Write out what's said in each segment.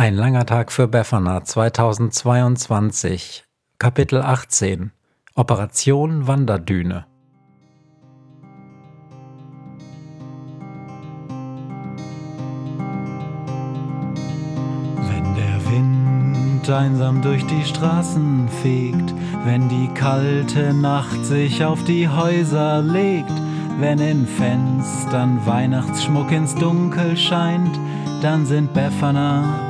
Ein langer Tag für Befana 2022 Kapitel 18 Operation Wanderdüne. Wenn der Wind einsam durch die Straßen fegt, wenn die kalte Nacht sich auf die Häuser legt, wenn in Fenstern Weihnachtsschmuck ins Dunkel scheint, dann sind Befana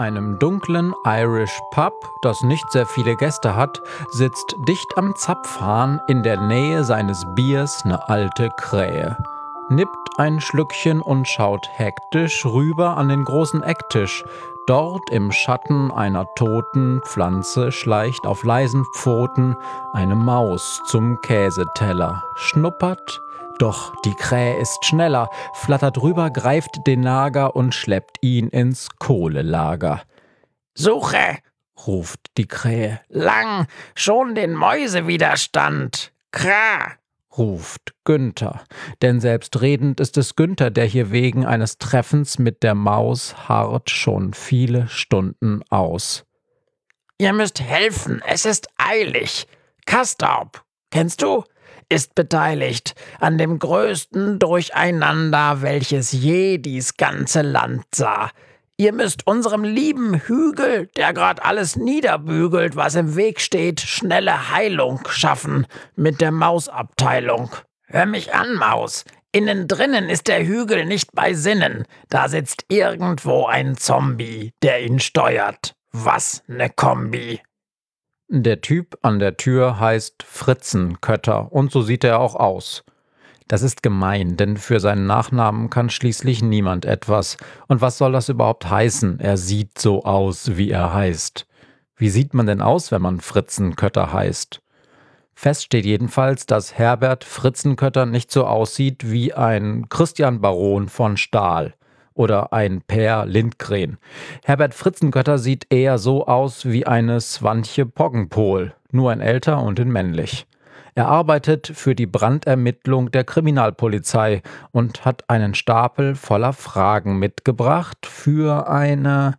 Einem dunklen Irish Pub, das nicht sehr viele Gäste hat, sitzt dicht am Zapfhahn in der Nähe seines Biers eine alte Krähe. Nippt ein Schlückchen und schaut hektisch rüber an den großen Ecktisch. Dort im Schatten einer toten Pflanze schleicht auf leisen Pfoten eine Maus zum Käseteller, schnuppert, doch die Krähe ist schneller, flattert rüber, greift den Nager und schleppt ihn ins Kohlelager. Suche, ruft die Krähe, lang, schon den Mäusewiderstand. Kra, ruft Günther. Denn selbstredend ist es Günther, der hier wegen eines Treffens mit der Maus harrt schon viele Stunden aus. Ihr müsst helfen, es ist eilig. Kastaub, kennst du? Ist beteiligt an dem größten Durcheinander, welches je dies ganze Land sah. Ihr müsst unserem lieben Hügel, der grad alles niederbügelt, was im Weg steht, schnelle Heilung schaffen mit der Mausabteilung. Hör mich an, Maus. Innen drinnen ist der Hügel nicht bei Sinnen. Da sitzt irgendwo ein Zombie, der ihn steuert. Was ne Kombi. Der Typ an der Tür heißt Fritzenkötter und so sieht er auch aus. Das ist gemein, denn für seinen Nachnamen kann schließlich niemand etwas. Und was soll das überhaupt heißen? Er sieht so aus, wie er heißt. Wie sieht man denn aus, wenn man Fritzenkötter heißt? Fest steht jedenfalls, dass Herbert Fritzenkötter nicht so aussieht wie ein Christian Baron von Stahl oder ein Per Lindgren. Herbert Fritzenkötter sieht eher so aus wie eine Swantje Poggenpol, nur ein älter und in männlich. Er arbeitet für die Brandermittlung der Kriminalpolizei und hat einen Stapel voller Fragen mitgebracht für eine.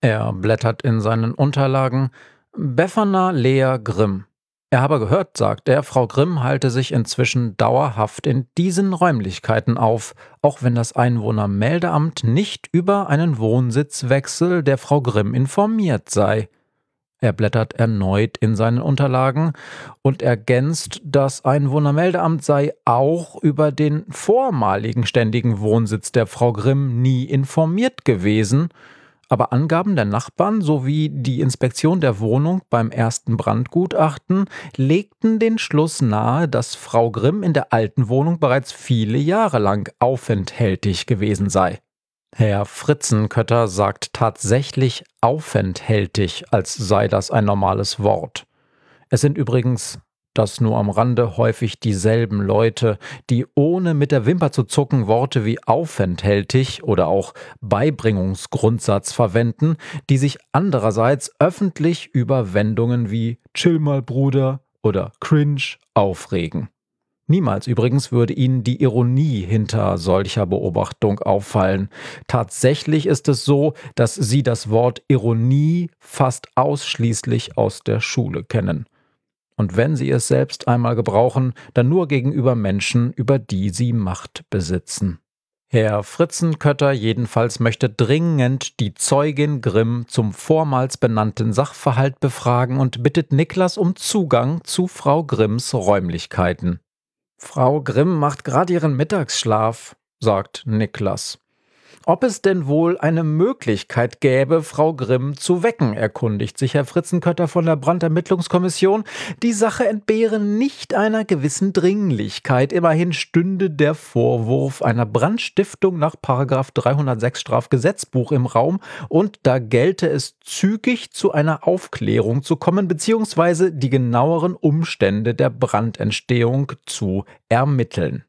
Er blättert in seinen Unterlagen. Befana Lea Grimm. Er habe gehört, sagt er, Frau Grimm halte sich inzwischen dauerhaft in diesen Räumlichkeiten auf, auch wenn das Einwohnermeldeamt nicht über einen Wohnsitzwechsel der Frau Grimm informiert sei. Er blättert erneut in seinen Unterlagen und ergänzt, das Einwohnermeldeamt sei auch über den vormaligen ständigen Wohnsitz der Frau Grimm nie informiert gewesen, aber Angaben der Nachbarn sowie die Inspektion der Wohnung beim ersten Brandgutachten legten den Schluss nahe, dass Frau Grimm in der alten Wohnung bereits viele Jahre lang aufenthältig gewesen sei. Herr Fritzenkötter sagt tatsächlich aufenthältig, als sei das ein normales Wort. Es sind übrigens das nur am Rande häufig dieselben Leute, die ohne mit der Wimper zu zucken Worte wie aufenthältig oder auch Beibringungsgrundsatz verwenden, die sich andererseits öffentlich über Wendungen wie Chill mal Bruder oder Cringe aufregen. Niemals übrigens würde Ihnen die Ironie hinter solcher Beobachtung auffallen. Tatsächlich ist es so, dass Sie das Wort Ironie fast ausschließlich aus der Schule kennen und wenn sie es selbst einmal gebrauchen, dann nur gegenüber Menschen, über die sie Macht besitzen. Herr Fritzenkötter jedenfalls möchte dringend die Zeugin Grimm zum vormals benannten Sachverhalt befragen und bittet Niklas um Zugang zu Frau Grimms Räumlichkeiten. Frau Grimm macht gerade ihren Mittagsschlaf, sagt Niklas. Ob es denn wohl eine Möglichkeit gäbe, Frau Grimm zu wecken, erkundigt sich Herr Fritzenkötter von der Brandermittlungskommission. Die Sache entbehre nicht einer gewissen Dringlichkeit. Immerhin stünde der Vorwurf einer Brandstiftung nach 306 Strafgesetzbuch im Raum und da gelte es zügig zu einer Aufklärung zu kommen, beziehungsweise die genaueren Umstände der Brandentstehung zu ermitteln.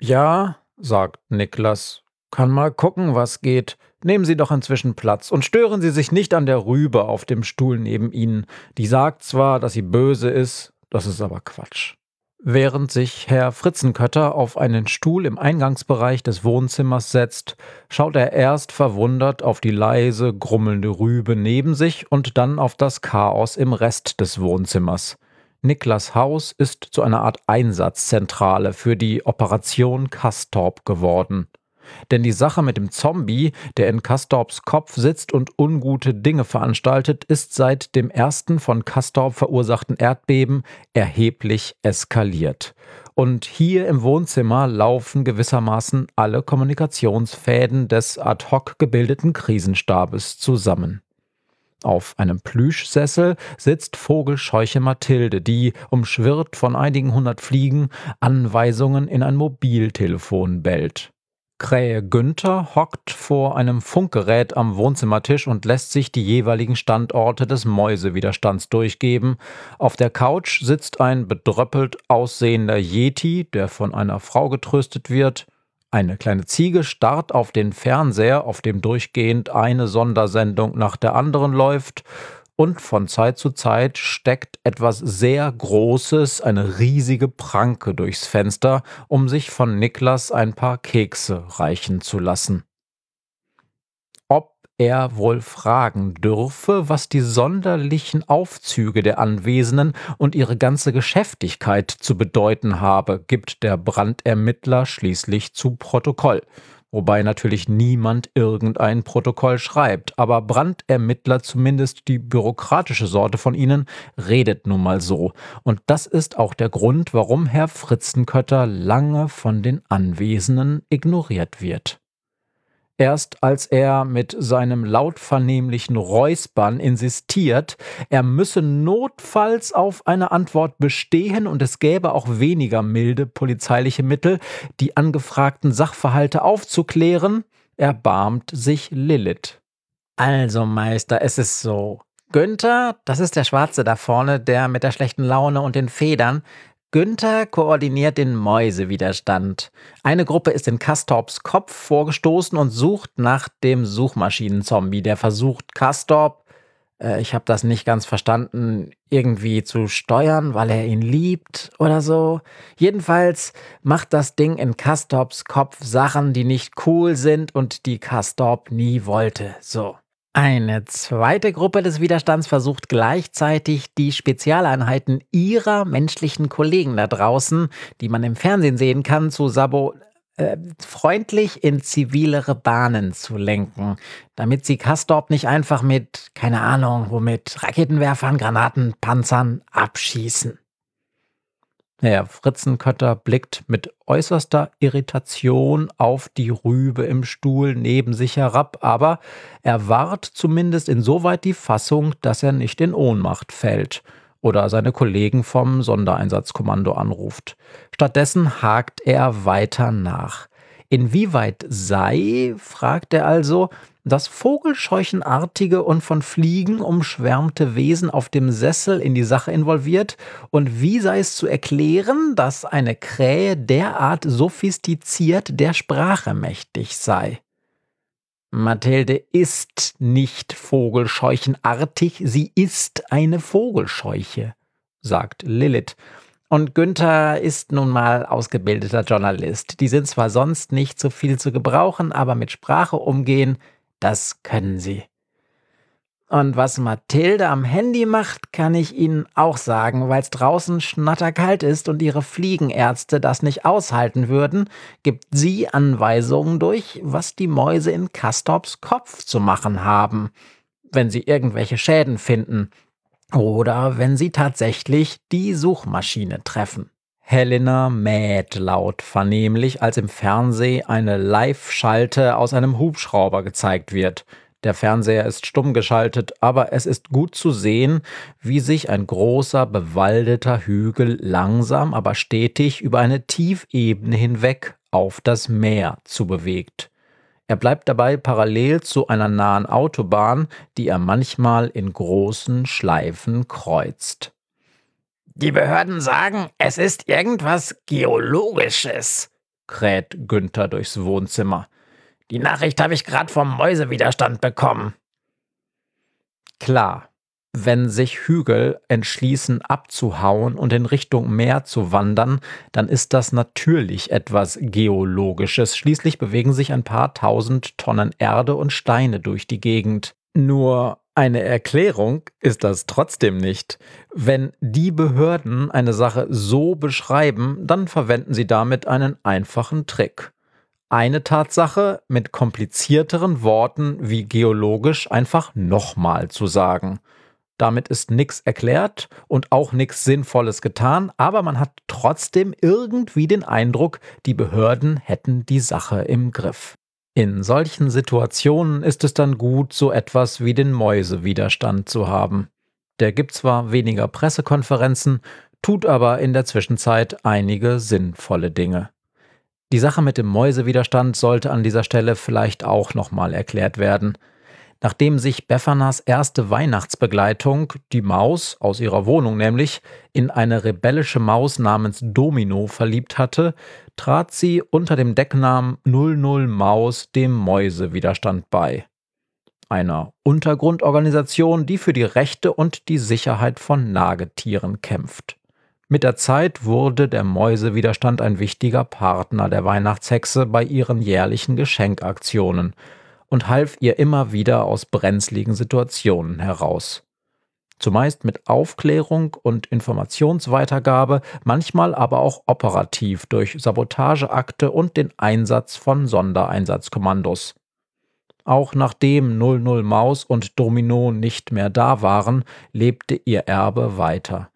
Ja, sagt Niklas kann mal gucken, was geht. Nehmen Sie doch inzwischen Platz und stören Sie sich nicht an der Rübe auf dem Stuhl neben Ihnen. Die sagt zwar, dass sie böse ist, das ist aber Quatsch. Während sich Herr Fritzenkötter auf einen Stuhl im Eingangsbereich des Wohnzimmers setzt, schaut er erst verwundert auf die leise, grummelnde Rübe neben sich und dann auf das Chaos im Rest des Wohnzimmers. Niklas Haus ist zu einer Art Einsatzzentrale für die Operation Kastorp geworden. Denn die Sache mit dem Zombie, der in Castorps Kopf sitzt und ungute Dinge veranstaltet, ist seit dem ersten von Castorp verursachten Erdbeben erheblich eskaliert. Und hier im Wohnzimmer laufen gewissermaßen alle Kommunikationsfäden des ad hoc gebildeten Krisenstabes zusammen. Auf einem Plüschsessel sitzt Vogelscheuche Mathilde, die, umschwirrt von einigen hundert Fliegen, Anweisungen in ein Mobiltelefon bellt. Krähe Günther hockt vor einem Funkgerät am Wohnzimmertisch und lässt sich die jeweiligen Standorte des Mäusewiderstands durchgeben. Auf der Couch sitzt ein bedröppelt aussehender Yeti, der von einer Frau getröstet wird. Eine kleine Ziege starrt auf den Fernseher, auf dem durchgehend eine Sondersendung nach der anderen läuft und von Zeit zu Zeit steckt etwas sehr Großes, eine riesige Pranke durchs Fenster, um sich von Niklas ein paar Kekse reichen zu lassen. Ob er wohl fragen dürfe, was die sonderlichen Aufzüge der Anwesenden und ihre ganze Geschäftigkeit zu bedeuten habe, gibt der Brandermittler schließlich zu Protokoll wobei natürlich niemand irgendein Protokoll schreibt, aber Brandermittler, zumindest die bürokratische Sorte von ihnen, redet nun mal so. Und das ist auch der Grund, warum Herr Fritzenkötter lange von den Anwesenden ignoriert wird. Erst als er mit seinem lautvernehmlichen Räuspern insistiert, er müsse notfalls auf eine Antwort bestehen und es gäbe auch weniger milde polizeiliche Mittel, die angefragten Sachverhalte aufzuklären, erbarmt sich Lilith. Also, Meister, es ist so. Günther, das ist der Schwarze da vorne, der mit der schlechten Laune und den Federn, Günther koordiniert den Mäusewiderstand. Eine Gruppe ist in Kastorps Kopf vorgestoßen und sucht nach dem Suchmaschinenzombie. Der versucht Kastorp, äh, ich habe das nicht ganz verstanden, irgendwie zu steuern, weil er ihn liebt oder so. Jedenfalls macht das Ding in Kastorps Kopf Sachen, die nicht cool sind und die Kastorp nie wollte. So. Eine zweite Gruppe des Widerstands versucht gleichzeitig die Spezialeinheiten ihrer menschlichen Kollegen da draußen, die man im Fernsehen sehen kann, zu sabo äh, freundlich in zivilere Bahnen zu lenken, damit sie Kastorp nicht einfach mit, keine Ahnung, womit Raketenwerfern, Granaten, Panzern abschießen. Herr Fritzenkötter blickt mit äußerster Irritation auf die Rübe im Stuhl neben sich herab, aber er wahrt zumindest insoweit die Fassung, dass er nicht in Ohnmacht fällt oder seine Kollegen vom Sondereinsatzkommando anruft. Stattdessen hakt er weiter nach. Inwieweit sei, fragt er also, das vogelscheuchenartige und von Fliegen umschwärmte Wesen auf dem Sessel in die Sache involviert und wie sei es zu erklären, dass eine Krähe derart sophistiziert der Sprache mächtig sei? Mathilde ist nicht vogelscheuchenartig, sie ist eine Vogelscheuche, sagt Lilith. Und Günther ist nun mal ausgebildeter Journalist. Die sind zwar sonst nicht so viel zu gebrauchen, aber mit Sprache umgehen das können sie. Und was Mathilde am Handy macht, kann ich Ihnen auch sagen, weil es draußen schnatterkalt ist und Ihre Fliegenärzte das nicht aushalten würden, gibt sie Anweisungen durch, was die Mäuse in Castorps Kopf zu machen haben, wenn sie irgendwelche Schäden finden oder wenn sie tatsächlich die Suchmaschine treffen. Helena mäht laut vernehmlich, als im Fernseh eine Live-Schalte aus einem Hubschrauber gezeigt wird – der Fernseher ist stumm geschaltet, aber es ist gut zu sehen, wie sich ein großer, bewaldeter Hügel langsam, aber stetig über eine Tiefebene hinweg auf das Meer zu bewegt. Er bleibt dabei parallel zu einer nahen Autobahn, die er manchmal in großen Schleifen kreuzt. Die Behörden sagen, es ist irgendwas Geologisches, kräht Günther durchs Wohnzimmer. Die Nachricht habe ich gerade vom Mäusewiderstand bekommen. Klar, wenn sich Hügel entschließen abzuhauen und in Richtung Meer zu wandern, dann ist das natürlich etwas Geologisches. Schließlich bewegen sich ein paar tausend Tonnen Erde und Steine durch die Gegend. Nur eine Erklärung ist das trotzdem nicht. Wenn die Behörden eine Sache so beschreiben, dann verwenden sie damit einen einfachen Trick eine Tatsache mit komplizierteren Worten wie geologisch einfach nochmal zu sagen. Damit ist nichts erklärt und auch nichts Sinnvolles getan, aber man hat trotzdem irgendwie den Eindruck, die Behörden hätten die Sache im Griff. In solchen Situationen ist es dann gut, so etwas wie den Mäusewiderstand zu haben. Der gibt zwar weniger Pressekonferenzen, tut aber in der Zwischenzeit einige sinnvolle Dinge. Die Sache mit dem Mäusewiderstand sollte an dieser Stelle vielleicht auch nochmal erklärt werden. Nachdem sich Beffanas erste Weihnachtsbegleitung, die Maus aus ihrer Wohnung nämlich, in eine rebellische Maus namens Domino verliebt hatte, trat sie unter dem Decknamen 00 Maus dem Mäusewiderstand bei. Einer Untergrundorganisation, die für die Rechte und die Sicherheit von Nagetieren kämpft. Mit der Zeit wurde der Mäusewiderstand ein wichtiger Partner der Weihnachtshexe bei ihren jährlichen Geschenkaktionen und half ihr immer wieder aus brenzligen Situationen heraus. Zumeist mit Aufklärung und Informationsweitergabe, manchmal aber auch operativ durch Sabotageakte und den Einsatz von Sondereinsatzkommandos. Auch nachdem 00 Maus und Domino nicht mehr da waren, lebte ihr Erbe weiter.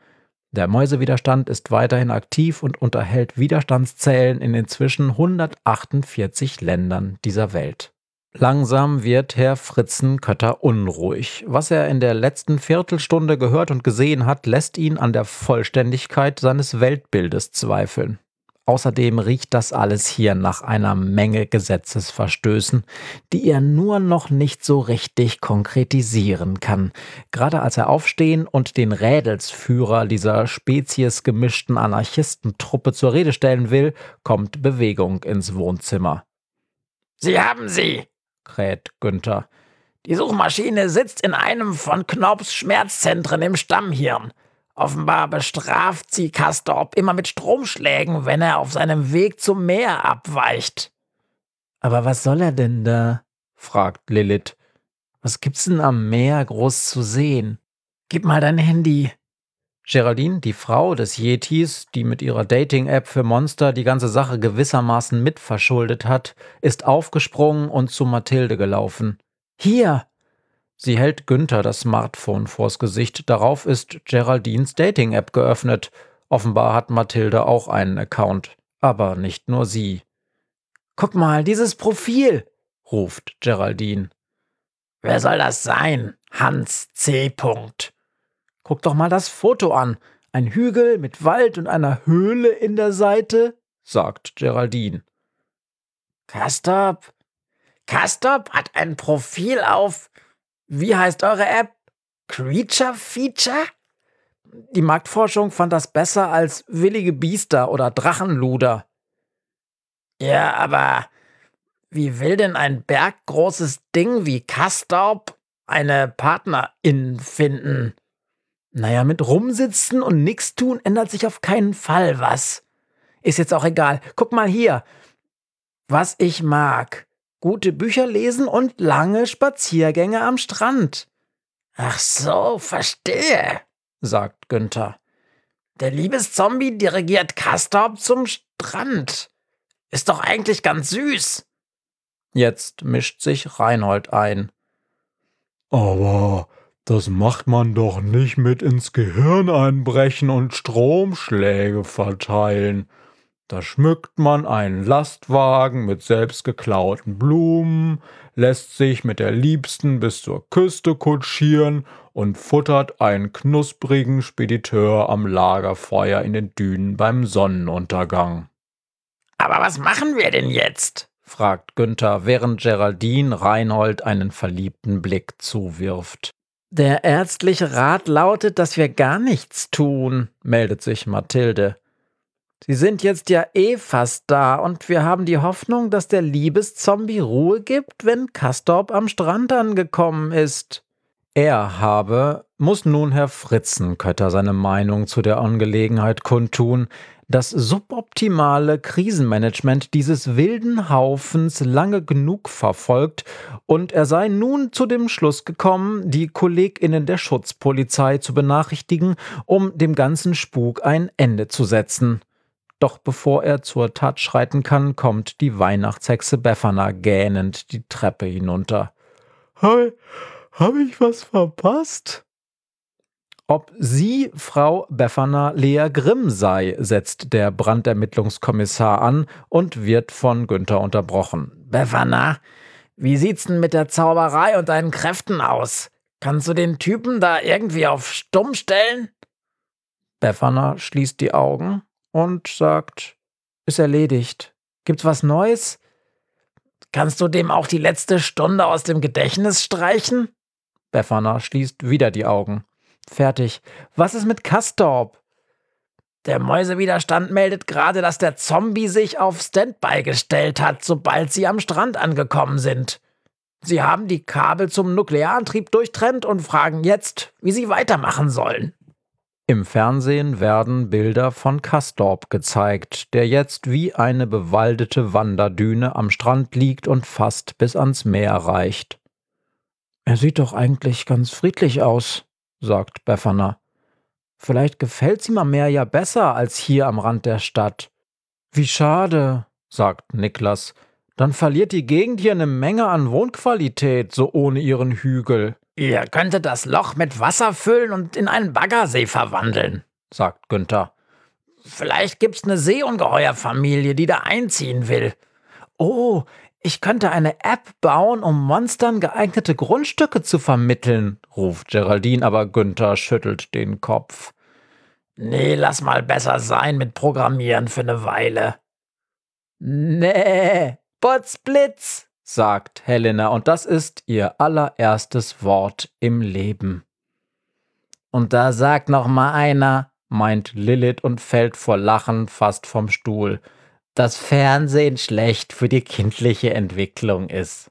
Der Mäusewiderstand ist weiterhin aktiv und unterhält Widerstandszellen in inzwischen 148 Ländern dieser Welt. Langsam wird Herr Fritzenkötter unruhig. Was er in der letzten Viertelstunde gehört und gesehen hat, lässt ihn an der Vollständigkeit seines Weltbildes zweifeln. Außerdem riecht das alles hier nach einer Menge Gesetzesverstößen, die er nur noch nicht so richtig konkretisieren kann. Gerade als er aufstehen und den Rädelsführer dieser speziesgemischten Anarchistentruppe zur Rede stellen will, kommt Bewegung ins Wohnzimmer. Sie haben sie, kräht Günther. Die Suchmaschine sitzt in einem von Knopfs Schmerzzentren im Stammhirn. Offenbar bestraft sie Castorp immer mit Stromschlägen, wenn er auf seinem Weg zum Meer abweicht. Aber was soll er denn da? fragt Lilith. Was gibt's denn am Meer groß zu sehen? Gib mal dein Handy. Geraldine, die Frau des Yetis, die mit ihrer Dating-App für Monster die ganze Sache gewissermaßen mitverschuldet hat, ist aufgesprungen und zu Mathilde gelaufen. Hier, Sie hält Günther das Smartphone vors Gesicht. Darauf ist Geraldines Dating-App geöffnet. Offenbar hat Mathilde auch einen Account. Aber nicht nur sie. Guck mal, dieses Profil, ruft Geraldine. Wer soll das sein? Hans C. Punkt. Guck doch mal das Foto an. Ein Hügel mit Wald und einer Höhle in der Seite, sagt Geraldine. Kastop? Kastop hat ein Profil auf wie heißt eure App? Creature Feature? Die Marktforschung fand das besser als willige Biester oder Drachenluder. Ja, aber wie will denn ein berggroßes Ding wie Kastorp eine Partnerin finden? Naja, mit rumsitzen und nix tun ändert sich auf keinen Fall was. Ist jetzt auch egal. Guck mal hier. Was ich mag gute Bücher lesen und lange Spaziergänge am Strand. Ach so, verstehe, sagt Günther. Der Liebeszombie dirigiert Castorp zum Strand. Ist doch eigentlich ganz süß. Jetzt mischt sich Reinhold ein. Aber das macht man doch nicht mit ins Gehirn einbrechen und Stromschläge verteilen. Da schmückt man einen Lastwagen mit selbst geklauten Blumen, lässt sich mit der Liebsten bis zur Küste kutschieren und futtert einen knusprigen Spediteur am Lagerfeuer in den Dünen beim Sonnenuntergang. Aber was machen wir denn jetzt? fragt Günther, während Geraldine Reinhold einen verliebten Blick zuwirft. Der ärztliche Rat lautet, dass wir gar nichts tun, meldet sich Mathilde. Sie sind jetzt ja eh fast da und wir haben die Hoffnung, dass der Liebeszombie Ruhe gibt, wenn Kastorp am Strand angekommen ist. Er habe, muss nun Herr Fritzenkötter seine Meinung zu der Angelegenheit kundtun, das suboptimale Krisenmanagement dieses wilden Haufens lange genug verfolgt und er sei nun zu dem Schluss gekommen, die KollegInnen der Schutzpolizei zu benachrichtigen, um dem ganzen Spuk ein Ende zu setzen. Doch bevor er zur Tat schreiten kann, kommt die Weihnachtshexe Befana gähnend die Treppe hinunter. Habe hab ich was verpasst? Ob sie Frau Befana Lea Grimm sei, setzt der Brandermittlungskommissar an und wird von Günther unterbrochen. Befana, wie sieht's denn mit der Zauberei und deinen Kräften aus? Kannst du den Typen da irgendwie auf stumm stellen? Befana schließt die Augen und sagt, ist erledigt. Gibt's was Neues? Kannst du dem auch die letzte Stunde aus dem Gedächtnis streichen? Befana schließt wieder die Augen. Fertig. Was ist mit Kastorp? Der Mäusewiderstand meldet gerade, dass der Zombie sich auf Standby gestellt hat, sobald sie am Strand angekommen sind. Sie haben die Kabel zum Nuklearantrieb durchtrennt und fragen jetzt, wie sie weitermachen sollen. Im Fernsehen werden Bilder von Kastorp gezeigt, der jetzt wie eine bewaldete Wanderdüne am Strand liegt und fast bis ans Meer reicht. Er sieht doch eigentlich ganz friedlich aus, sagt Befana. Vielleicht gefällt's ihm am Meer ja besser als hier am Rand der Stadt. Wie schade, sagt Niklas. Dann verliert die Gegend hier eine Menge an Wohnqualität, so ohne ihren Hügel. Ihr könntet das Loch mit Wasser füllen und in einen Baggersee verwandeln, sagt Günther. Vielleicht gibt's eine Seeungeheuerfamilie, die da einziehen will. Oh, ich könnte eine App bauen, um Monstern geeignete Grundstücke zu vermitteln, ruft Geraldine, aber Günther schüttelt den Kopf. Nee, lass mal besser sein mit Programmieren für eine Weile. Nee, Potzblitz, sagt Helena, und das ist ihr allererstes Wort im Leben. Und da sagt noch mal einer, meint Lilith und fällt vor Lachen fast vom Stuhl, dass Fernsehen schlecht für die kindliche Entwicklung ist.